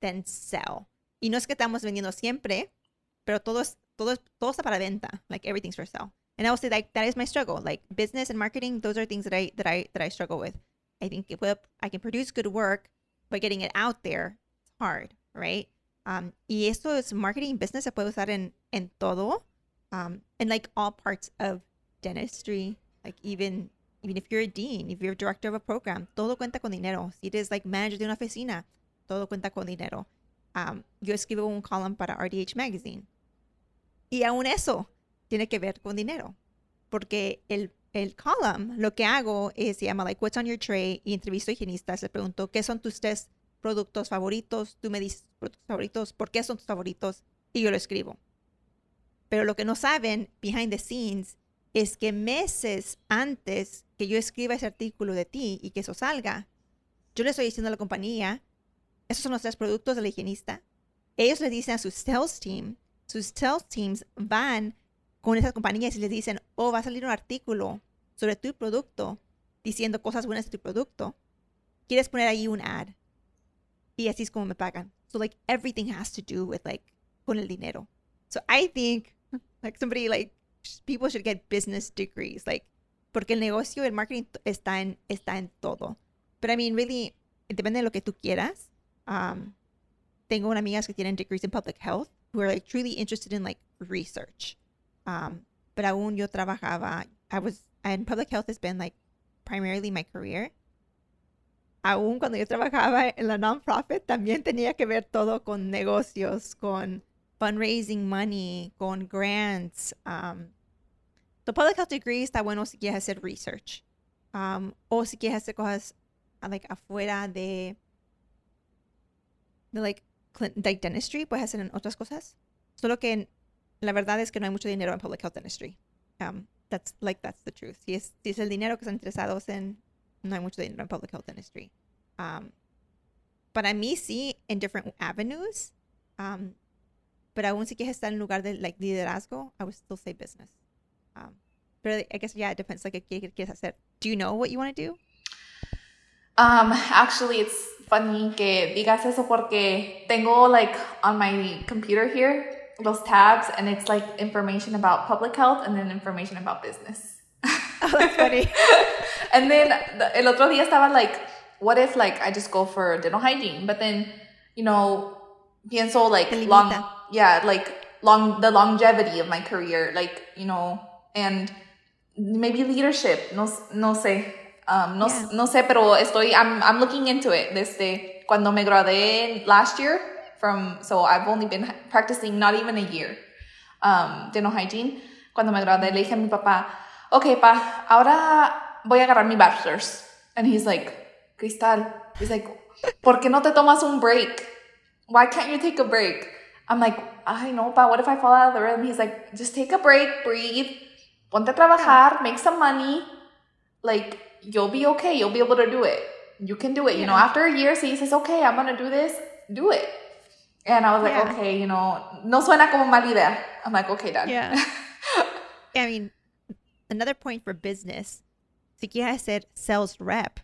then sell. Y no es que estamos vendiendo siempre, pero todo es, todo, todo está para venta. Like everything's for sale. And I will say like that is my struggle. Like business and marketing, those are things that I that I that I struggle with. I think if I can produce good work, but getting it out there, it's hard, right? Um, y esto es marketing business se puede usar en, en todo, um, in like all parts of dentistry, like even even if you're a dean, if you're a director of a program, todo cuenta con dinero. Si eres like manager de una oficina, todo cuenta con dinero. Um, yo escribo un column para RDH Magazine. Y aún eso tiene que ver con dinero. Porque el el column, lo que hago es, se llama like, what's on your tray, y entrevisto a higienistas, le pregunto, ¿qué son tus tres productos favoritos? Tú me dices productos favoritos, ¿por qué son tus favoritos? Y yo lo escribo. Pero lo que no saben, behind the scenes, es que meses antes que yo escriba ese artículo de ti y que eso salga, yo le estoy diciendo a la compañía, esos son los tres productos del higienista. Ellos le dicen a sus sales team, sus sales teams van con esas compañías y les dicen, oh, va a salir un artículo sobre tu producto diciendo cosas buenas de tu producto. ¿Quieres poner ahí un ad? Y así es como me pagan. So like everything has to do with like con el dinero. So I think like somebody like people should get business degrees like porque el negocio, el marketing está en está en todo. Pero I mean really depende de lo que tú quieras. Um, tengo una amigas que tienen degrees in public health who are like truly interested in like research. Um, pero aún yo trabajaba, I was, and public health has been like primarily my career. Aún cuando yo trabajaba en la non-profit, también tenía que ver todo con negocios, con fundraising money, con grants. Um, the public health degree está bueno si quieres hacer research. Um, o si quieres hacer cosas like afuera de, de like, like dentistry, puedes hacer en otras cosas. Solo que la verdad es que no hay mucho dinero en public health dentistry. Um, that's like that's the truth. Si es, si es el dinero que están interesados en, no hay mucho dinero en public health dentistry. Um, para mí sí, en different avenues. Um, pero aún si quieres estar en lugar de like liderazgo, I would still say business. Um, but I guess yeah, it depends. Like, ¿qué quieres hacer? Do you know what you want to do? Um, actually, it's funny que digas eso porque tengo like on my computer here those tabs and it's like information about public health and then information about business. Oh, that's funny. and then the, el otro día estaba like, what if like I just go for dental hygiene, but then you know pienso like long, yeah, like long the longevity of my career, like you know, and maybe leadership. No, no sé. Um, no, yeah. no sé, pero estoy, I'm, I'm looking into it desde cuando me gradué last year from, so I've only been practicing not even a year, um, dental hygiene. Cuando me gradué, le dije a mi papá, ok, pa, ahora voy a agarrar mi bachelor's. And he's like, Cristal, he's like, ¿por qué no te tomas un break? Why can't you take a break? I'm like, I know, pa, what if I fall out of the rhythm? He's like, just take a break, breathe, ponte a trabajar, make some money. Like, you'll be okay. You'll be able to do it. You can do it. Yeah. You know, after a year, he says, okay, I'm going to do this, do it. And I was like, yeah. okay, you know, no suena como mala idea. I'm like, okay, dad. Yeah. I mean, another point for business, si quieres ser sales rep,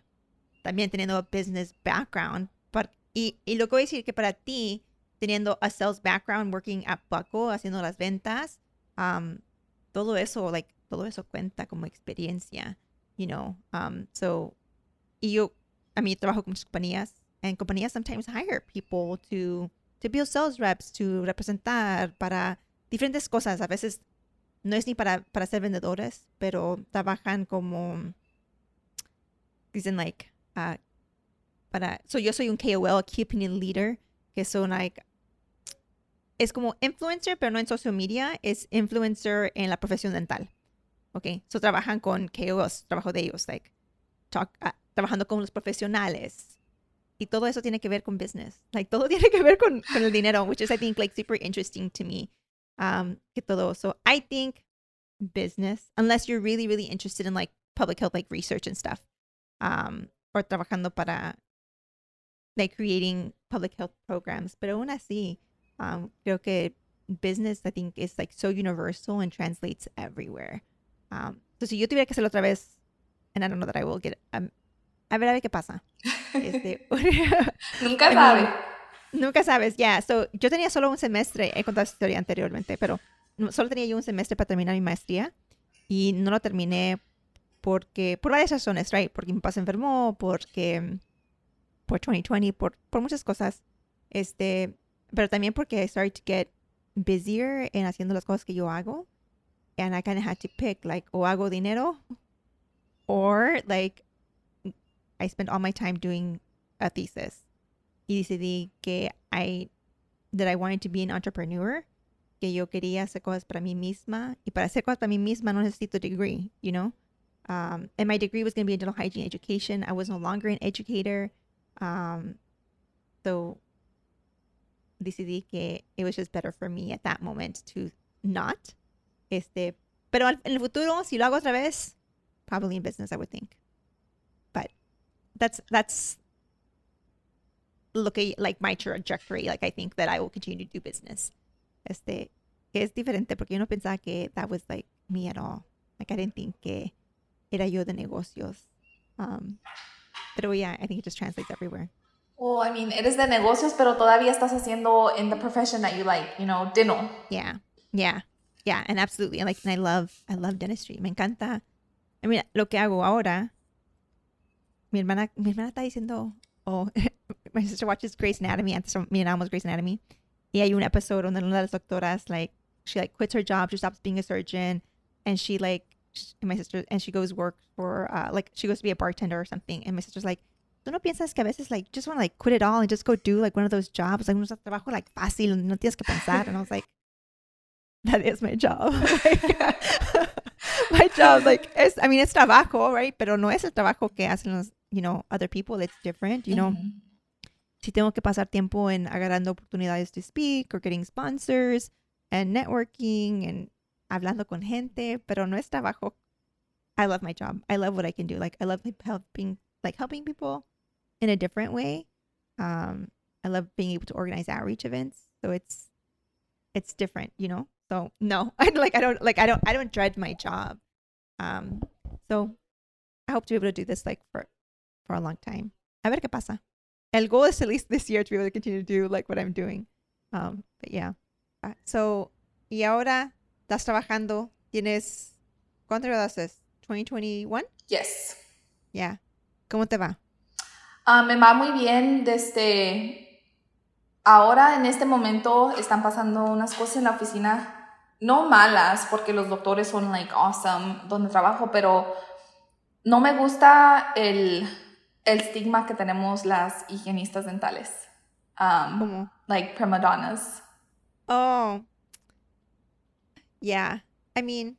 también teniendo a business background, but, y, y lo que voy a decir que para ti, teniendo a sales background, working at Buckle, haciendo las ventas, um, todo eso, like, todo eso cuenta como experiencia, you know. Um, so, y yo, a mí trabajo con compañías, and compañías sometimes hire people to to build sales reps, to representar para diferentes cosas. A veces no es ni para, para ser vendedores, pero trabajan como, dicen like, uh, para, so yo soy un KOL, Key Opinion Leader, que son like, es como influencer, pero no en social media, es influencer en la profesión dental. Ok, so trabajan con KOLs, trabajo de ellos, like, talk, uh, trabajando con los profesionales, y todo eso tiene que ver con business. Like, todo tiene que ver con, con el dinero, which is, I think, like, super interesting to me. Um, que todo. So I think business, unless you're really, really interested in, like, public health, like, research and stuff. Um, or trabajando para, like, creating public health programs. Pero aún así, um, creo que business, I think, is, like, so universal and translates everywhere. Um, so si yo tuviera que hacerlo otra vez, and I don't know that I will get um, a ver a ver qué pasa. Este, nunca sabes. Nunca sabes, ya. So, yo tenía solo un semestre, he contado esta historia anteriormente, pero solo tenía yo un semestre para terminar mi maestría y no lo terminé porque, por varias razones, right? Porque mi papá se enfermó, porque, por 2020, por, por muchas cosas. Este, pero también porque I started to get busier en haciendo las cosas que yo hago. And I kind of had to pick, like, o hago dinero, or, like, I spent all my time doing a thesis. Y decidí que I, that I wanted to be an entrepreneur, que yo quería hacer cosas para mí misma. Y para hacer cosas para mí misma no necesito degree, you know? Um, and my degree was going to be in dental hygiene education. I was no longer an educator. Um, so decidí que it was just better for me at that moment to not. Este, pero en el futuro, si lo hago otra vez, probably in business, I would think. But that's that's looking like my trajectory. Like I think that I will continue to do business. Este, es diferente porque yo no pensaba que that was like me at all. Like I didn't think que era yo de negocios. Um, pero yeah, I think it just translates everywhere. Well, I mean, eres de negocios, pero todavía estás haciendo in the profession that you like, you know, dental. Yeah, yeah, yeah, and absolutely. Like, and I love, I love dentistry. Me encanta. I mean, lo que hago ahora. Mi hermana, mi hermana está diciendo, oh, my sister watches Grey's Anatomy. Antes miramos Grey's Anatomy. Y hay un episodio donde una de las doctoras, like, she like quits her job, she stops being a surgeon, and she like, my sister, and she goes work for, uh, like, she goes to be a bartender or something. And my sister's like, ¿tú no piensas que a veces, like, just want to, like, quit it all and just go do, like, one of those jobs? Like, un trabajo, like, fácil, no tienes que pensar. And I was like, that is my job. my job, is like, es, I mean, it's trabajo, right? Pero no es el trabajo que hacen los, you know, other people. It's different, you know. Mm-hmm. Si tengo que pasar tiempo en agarrando oportunidades to speak or getting sponsors and networking and hablando con gente, pero no es trabajo. I love my job. I love what I can do. Like, I love helping, like, helping people in a different way. Um, I love being able to organize outreach events. So it's it's different, you know. So no, I like I don't like I don't I don't dread my job. Um, so I hope to be able to do this like for for a long time. A ver qué pasa. El goal is at least this year to be able to continue to do like what I'm doing. Um, but yeah. Uh, so y ahora estás trabajando. Tienes ¿cuánto haces? 2021? Yes. Yeah. ¿Cómo te va? Uh, me va muy bien desde ahora, en este momento, están pasando unas cosas en la oficina, no malas, porque los doctores son like awesome donde trabajo, pero no me gusta el, el estigma que tenemos las higienistas dentales. Um, ¿Cómo? Like prima donnas. Oh. Yeah. I mean,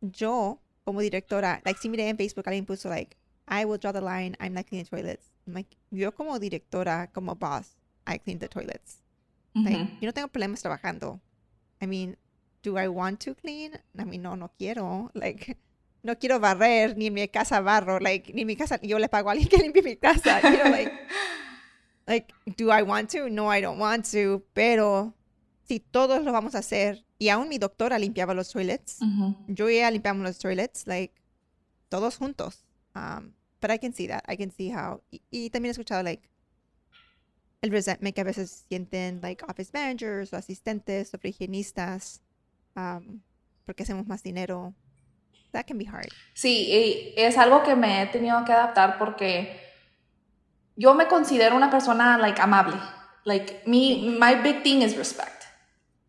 yo, como directora, like, si miré en Facebook, alguien puso, like, I will draw the line. I'm not cleaning toilets. I'm like, yo como directora, como boss, I clean the toilets. Like, yo no tengo problemas trabajando. I mean, do I want to clean? I mean, no, no quiero. Like, no quiero barrer, ni mi casa barro. Like, ni mi casa, yo le pago a alguien que limpie mi casa. You know, like, like, do I want to? No, I don't want to. Pero si todos lo vamos a hacer, y aún mi doctora limpiaba los toilets, mm-hmm. yo y ella limpiamos los toilets, like, todos juntos. Um, but I can see that. I can see how. Y, y también he escuchado, like, el resentment que a veces sienten, like, office managers o asistentes o higienistas, um, porque hacemos más dinero. That can be hard. Sí, es algo que me he tenido que adaptar porque yo me considero una persona, like, amable. Like, me, my big thing is respect.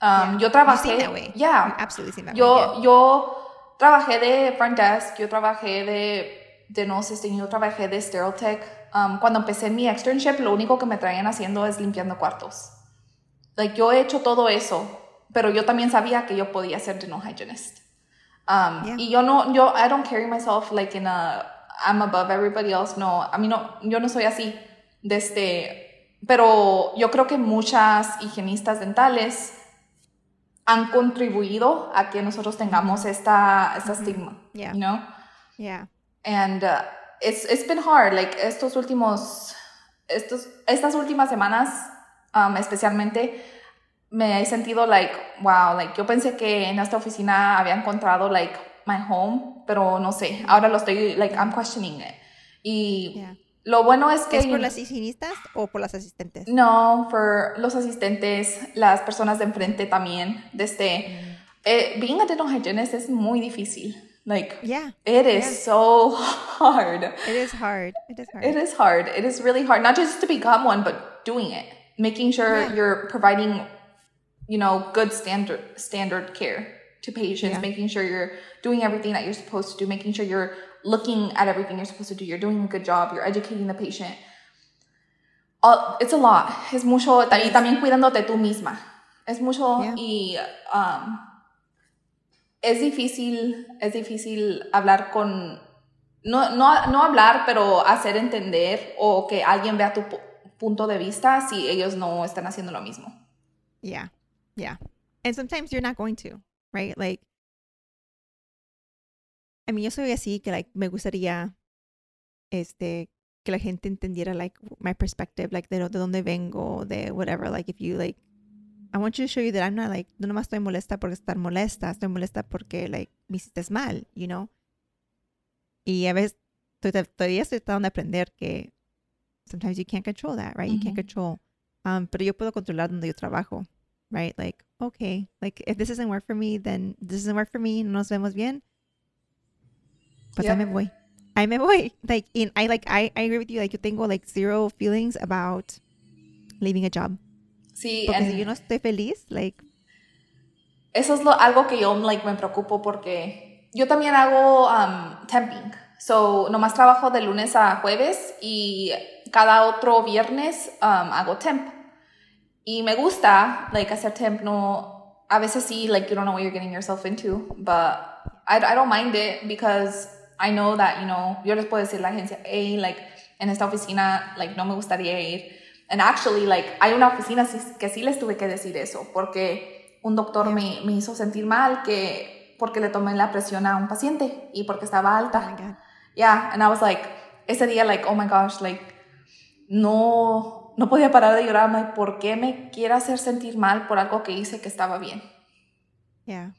Um, Yo trabajé. Ya, yeah, absolutely yo, yo trabajé de front desk, yo trabajé de de no sé, yo trabajé de Stereotech. Um, cuando empecé mi externship, lo único que me traían haciendo es limpiando cuartos. Like, yo he hecho todo eso, pero yo también sabía que yo podía ser dental hygienist. Um, Y yo no, yo, I don't carry myself like in a, I'm above everybody else. No, a mí no, yo no soy así. Desde, pero yo creo que muchas higienistas dentales han contribuido a que nosotros tengamos esta, esta estigma, yeah. you know? Yeah. And uh, it's, it's been hard, like estos últimos, estos, estas últimas semanas, um, especialmente, me he sentido like, wow, like yo pensé que en esta oficina había encontrado like my home, pero no sé, ahora lo estoy, like, I'm questioning it. Y lo bueno es que... ¿Es por las higienistas o por las asistentes? No, por los asistentes, las personas de enfrente también, desde... Mm. Eh, being a dental hygienist es muy difícil. Like, yeah, it is yeah. so hard. It is hard. It is hard. It is hard. It is really hard, not just to become one, but doing it, making sure yeah. you're providing, you know, good standard standard care to patients, yeah. making sure you're doing everything that you're supposed to do, making sure you're looking at everything you're supposed to do, you're doing a good job, you're educating the patient. All, it's a lot. Es mucho. Y también cuidándote tú misma. Es mucho. Y um, es difícil, es difícil hablar con, no, no, no hablar, pero hacer entender o que alguien vea tu punto de vista si ellos no están haciendo lo mismo. Yeah, yeah. And sometimes you're not going to, right? Like, I mean, yo soy así que, like, me gustaría, este, que la gente entendiera, like, my perspective, like, de, de dónde vengo, de whatever, like, if you, like, I want you to show you that I'm not like, no nomás estoy molesta porque estar molesta, estoy molesta porque, like, me hiciste mal, you know? Y a veces todavía estoy tratando de aprender que sometimes you can't control that, right? You can't control. Um, pero yo puedo controlar donde yo trabajo, right? Like, okay, like, if this doesn't work for me, then this doesn't work for me, no nos vemos bien. Pues yep. ahí me voy. Ahí me voy. Like, in, I, like, I, I agree with you. Like, yo tengo, like, zero feelings about leaving a job. Sí, porque si yo no estoy feliz, like... Eso es lo, algo que yo like, me preocupo porque yo también hago um, temping. So, nomás trabajo de lunes a jueves y cada otro viernes um, hago temp. Y me gusta, like, hacer temp. No, a veces sí, like, you don't know what you're getting yourself into. But I, I don't mind it because I know that, you know, yo les puedo decir a la agencia, hey, like, en esta oficina, like, no me gustaría ir And actually, like, hay una oficina que sí les tuve que decir eso, porque un doctor me, me, hizo sentir mal que porque le tomé la presión a un paciente y porque estaba alta. Oh yeah, and I was like, ese día, like, oh my gosh, like, no, no podía parar de llorar. Like, ¿por qué me quiere hacer sentir mal por algo que hice que estaba bien? Yeah.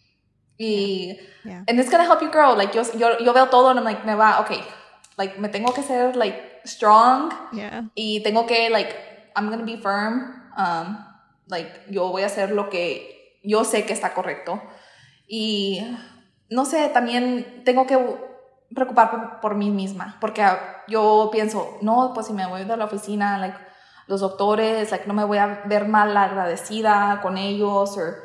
Y, yeah. and it's gonna help you grow. Like, yo, yo, yo veo todo and I'm like, me va, okay, like, me tengo que ser, like, strong. Yeah. Y tengo que, like, I'm gonna be firm. Um, like, yo voy a hacer lo que yo sé que está correcto. Y no sé, también tengo que preocuparme por, mí misma, porque yo pienso, no, pues si me voy de la oficina, like, los doctores, like, no me voy a ver mal agradecida con ellos, or,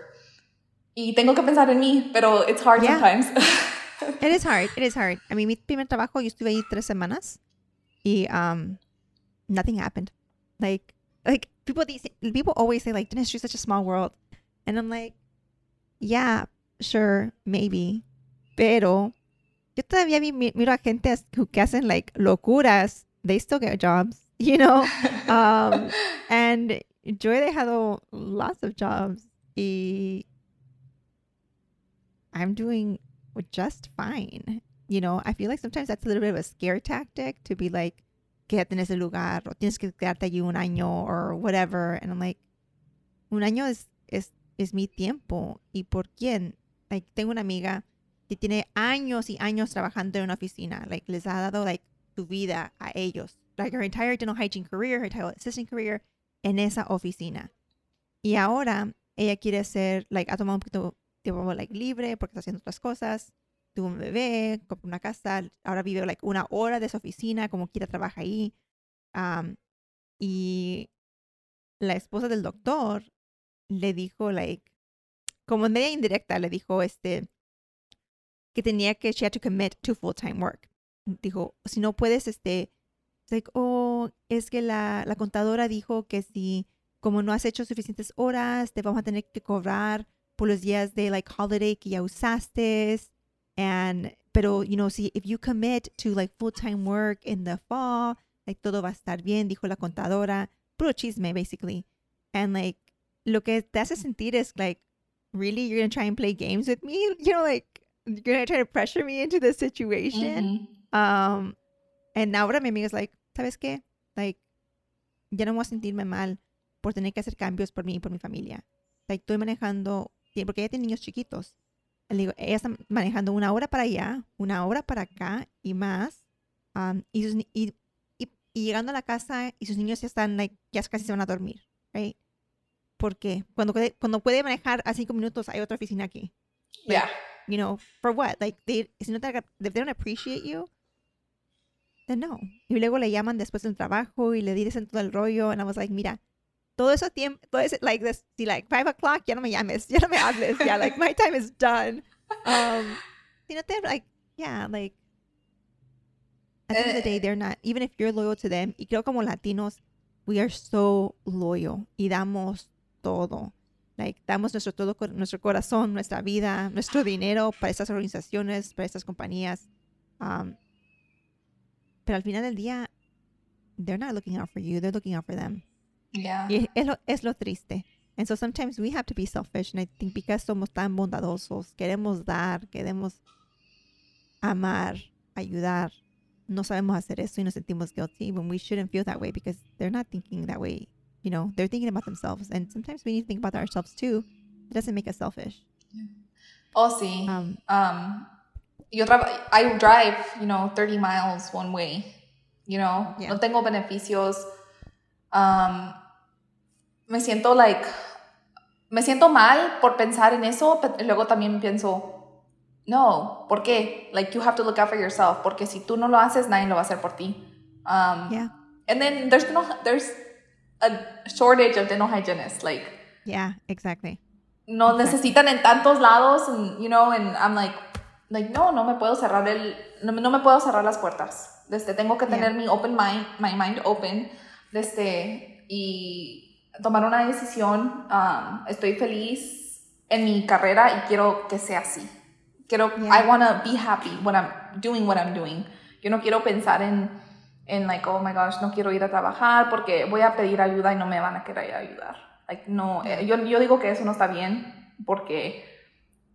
y tengo que pensar en mí, pero it's hard sometimes. it is hard, it is hard. I mean, mi primer trabajo, yo estuve ahí tres semanas y um, nothing happened. Like, like people these people always say like dentistry is such a small world and i'm like yeah sure maybe pero yo todavía miro a gente que hacen like locuras they still get jobs you know um and yo he dejado lots of jobs y i'm doing just fine you know i feel like sometimes that's a little bit of a scare tactic to be like quédate en ese lugar o tienes que quedarte allí un año or whatever. And I'm like, un año es, es, es mi tiempo. ¿Y por quién? Like, tengo una amiga que tiene años y años trabajando en una oficina. Like, les ha dado, like, su vida a ellos. Like, her entire dental hygiene career, her entire assistant career en esa oficina. Y ahora ella quiere ser, like, ha tomado un poquito tiempo, like, libre porque está haciendo otras cosas tuvo un bebé, compró una casa, ahora vive like una hora de su oficina, como quiera trabaja ahí. y la esposa del doctor le dijo, like, como media indirecta, le dijo este que tenía que, she had to commit to full-time work. Dijo, si no puedes, este, like, oh, es que la, la contadora dijo que si, como no has hecho suficientes horas, te vamos a tener que cobrar por los días de, like, holiday que ya usaste And, pero, you know, si if you commit to like full-time work in the fall, like todo va a estar bien, dijo la contadora. Puro chisme, basically. And like, lo que te hace sentir es like, really, you're going to try and play games with me? You know, like, you're going to try to pressure me into the situation. Mm-hmm. Um, and ahora mi amiga es like, ¿sabes qué? Like, ya no voy a sentirme mal por tener que hacer cambios por mí y por mi familia. Like, estoy manejando, porque ella tiene niños chiquitos. Le digo, ella está manejando una hora para allá, una hora para acá y más. y, y, y, llegando a la casa y sus niños ya están, like, ya casi se van a dormir, right? Porque cuando, cuando puede manejar a cinco minutos, hay otra oficina aquí. yeah. You know, for what? Like, they, si no te, if they don't appreciate you, no. Y luego le llaman después del trabajo y le dicen todo el rollo. And I was like, mira, todo eso tiempo, todo ese, like this, si like five o'clock, ya no me llames, ya no me hables, ya, like my time is done. Um, you know, they're like, yeah, like, at the end of the day, they're not, even if you're loyal to them, y creo como latinos, we are so loyal y damos todo. Like, damos nuestro todo, nuestro corazón, nuestra vida, nuestro dinero para estas organizaciones, para estas compañías. Um, pero al final del día, they're not looking out for you, they're looking out for them. Yeah. Y es lo, es lo triste. And so sometimes we have to be selfish. And I think because somos tan bondadosos, queremos dar, queremos amar, ayudar, no sabemos hacer eso y nos sentimos guilty when we shouldn't feel that way because they're not thinking that way. You know, they're thinking about themselves. And sometimes we need to think about ourselves too. It doesn't make us selfish. Oh, sí. Um, Um, yo I drive, you know, 30 miles one way. You know, Yeah. no tengo beneficios. Um, me siento like, me siento mal por pensar en eso, pero luego también pienso, no, ¿por qué? Like, you have to look out for yourself, porque si tú no lo haces, nadie lo va a hacer por ti. Um, yeah. And then there's no, there's a shortage of dental hygienists. Like, Yeah, exactly. no necesitan en tantos lados, and, you know, and I'm like, like, no, no me puedo cerrar el, no, no me puedo cerrar las puertas. Desde, tengo que tener Yeah. mi open mind, my mind open, desde, y tomar una decisión. Um, estoy feliz en mi carrera y quiero que sea así. Quiero, Yeah. I want to be happy when I'm doing what I'm doing. Yo no quiero pensar en, en like, oh my gosh, no quiero ir a trabajar porque voy a pedir ayuda y no me van a querer ayudar. Like, no, eh, yo, yo digo que eso no está bien porque,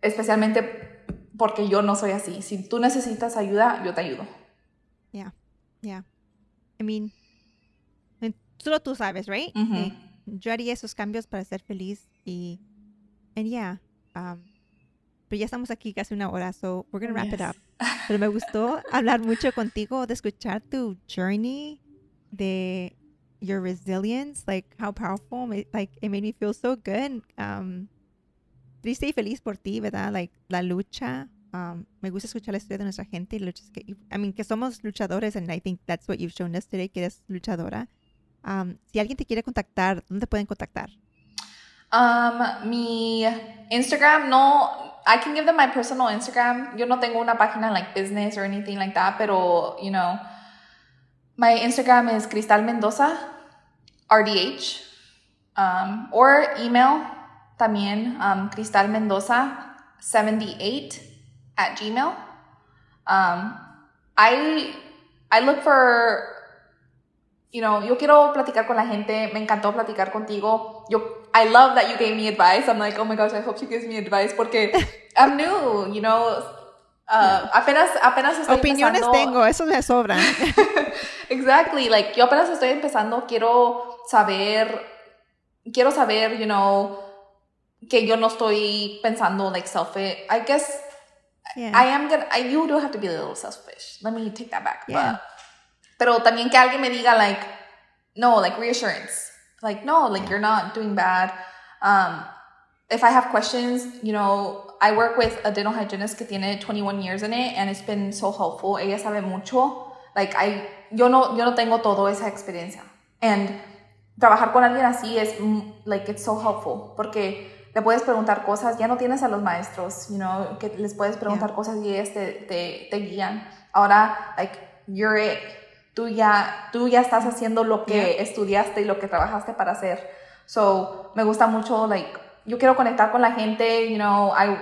especialmente porque yo no soy así. Si tú necesitas ayuda, yo te ayudo. Yeah. Yeah. I mean, solo tú sabes, right? Ujú. Eh, yo haría esos cambios para ser feliz y, and yeah, um, pero ya estamos aquí casi una hora, so we're gonna wrap it Yes. up. Pero me gustó hablar mucho contigo, de escuchar tu journey, de your resilience, like how powerful, like it made me feel so good. Um, triste y feliz por ti, ¿verdad? Like la lucha. Um, me gusta escuchar la historia de nuestra gente y luchas que, I mean, que somos luchadores, and I think that's what you've shown us today, que eres luchadora. Um, si alguien te quiere contactar, ¿dónde pueden contactar? Um, mi Instagram, no, I can give them my personal Instagram. Yo no tengo una página like business or anything like that, pero, you know, my Instagram is Cristal Mendoza, RDH, um, or email también, um, Cristal Mendoza 78 at Gmail. Um, I, I look for you know, yo quiero platicar con la gente, me encantó platicar contigo. Yo, I love that you gave me advice. I'm like, oh my gosh, I hope she gives me advice porque I'm new, you know. Uh, apenas, apenas estoy Opiniones empezando. tengo, eso me sobran. exactly, like yo apenas estoy empezando, quiero saber, quiero saber, you know, que yo no estoy pensando like selfish. I guess Yeah. I am gonna, I, you do have to be a little selfish. Let me take that back. Yeah. But, pero también que alguien me diga, like, no, like reassurance. Like, no, like you're not doing bad. Um, if I have questions, you know, I work with a dental hygienist que tiene 21 years in it and it's been so helpful. Ella sabe mucho. Like, I, yo no, yo no tengo todo esa experiencia. And trabajar con alguien así es, mm, like, it's so helpful. Porque le puedes preguntar cosas, ya no tienes a los maestros, you know, que les puedes preguntar Yeah. cosas y ellos te, te, te guían. Ahora, like, you're it. Tú ya, tú ya estás haciendo lo que estudiaste y lo que trabajaste para hacer. So, me gusta mucho, like, yo quiero conectar con la gente, you know, I,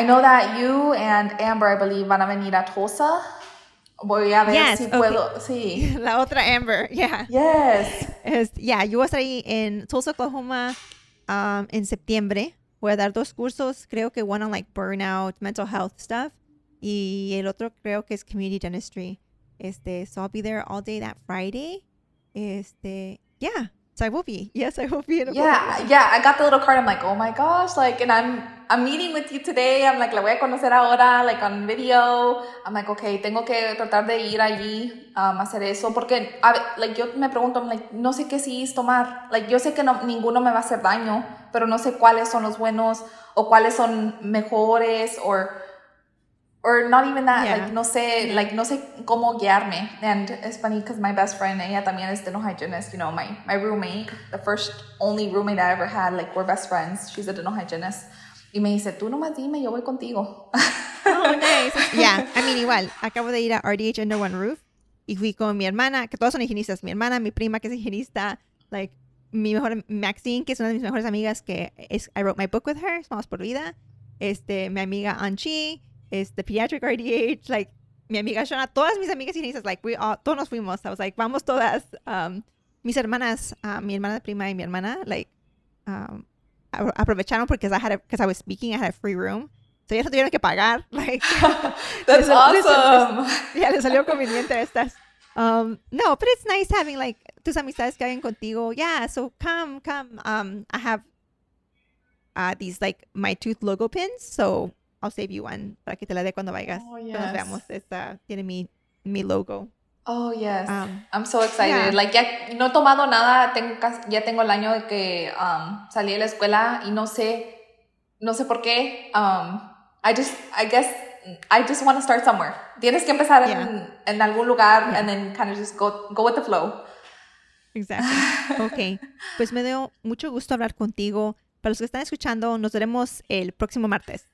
I know that you and Amber, I believe, van a venir a Tulsa. Voy a ver Yes, si okay. puedo, sí. La otra Amber, yeah. Yes. Es, yeah, yo voy a estar ahí en Tulsa, Oklahoma um, en septiembre. Voy a dar dos cursos, creo que one on like burnout, mental health stuff, y el otro creo que es community dentistry. Este, so I'll be there all day that Friday. Este, yeah, so I will be. Yes, I will be. in Yeah, Oklahoma. yeah, I got the little card. I'm like, oh my gosh, like, and I'm I'm meeting with you today. I'm like, la voy a conocer ahora, like on video. I'm like, okay, tengo que tratar de ir allí um, a hacer eso porque, a like, yo me pregunto, I'm like, no sé qué sí tomar. Like, yo sé que no, ninguno me va a hacer daño, pero no sé cuáles son los buenos o cuáles son mejores or or not even that. Yeah. Like, no sé, like, no sé cómo guiarme. And it's funny because my best friend, ella también es dental hygienist. You know, my my roommate, the first only roommate I ever had, like, we're best friends. She's a dental hygienist. Y me dice, tú nomás dime, yo voy contigo. Oh, nice. Yeah, I mean, igual, acabo de ir a RDH Under One Roof y fui con mi hermana, que todas son higienistas, mi hermana, mi prima que es higienista, like, mi mejor, Maxine, que es una de mis mejores amigas, que es, I wrote my book with her, Vamos por Vida. Este, mi amiga Anchi, este, Pediatric RDH, like, mi amiga Shona, todas mis amigas dices like, we all, todos nos fuimos. I was like, vamos todas. Um, mis hermanas, uh, mi hermana prima y mi hermana, like, um, aprovecharon porque I had a because I was speaking, I had a free room. So ellas no tuvieron que pagar. Like, That's awesome. Ya les salió conveniente estas. Um, no, but it's nice having like tus amistades que hagan contigo. Yeah, so come, come. Um, I have uh, these like my tooth logo pins, so I'll save you one para que te la dé cuando vayas. Oh, yes. Nos veamos. Esta tiene mi, mi logo. Oh, yes. Um, I'm so excited. Yeah. Like, ya no he tomado nada. Tengo, ya tengo el año de que um, salí de la escuela y no sé, no sé por qué. Um, I just, I guess, I just want to start somewhere. Tienes que empezar yeah. en, en, algún lugar yeah. and then kind of just go, go with the flow. Exactly. Ok. Pues me dio mucho gusto hablar contigo. Para los que están escuchando, nos veremos el próximo martes.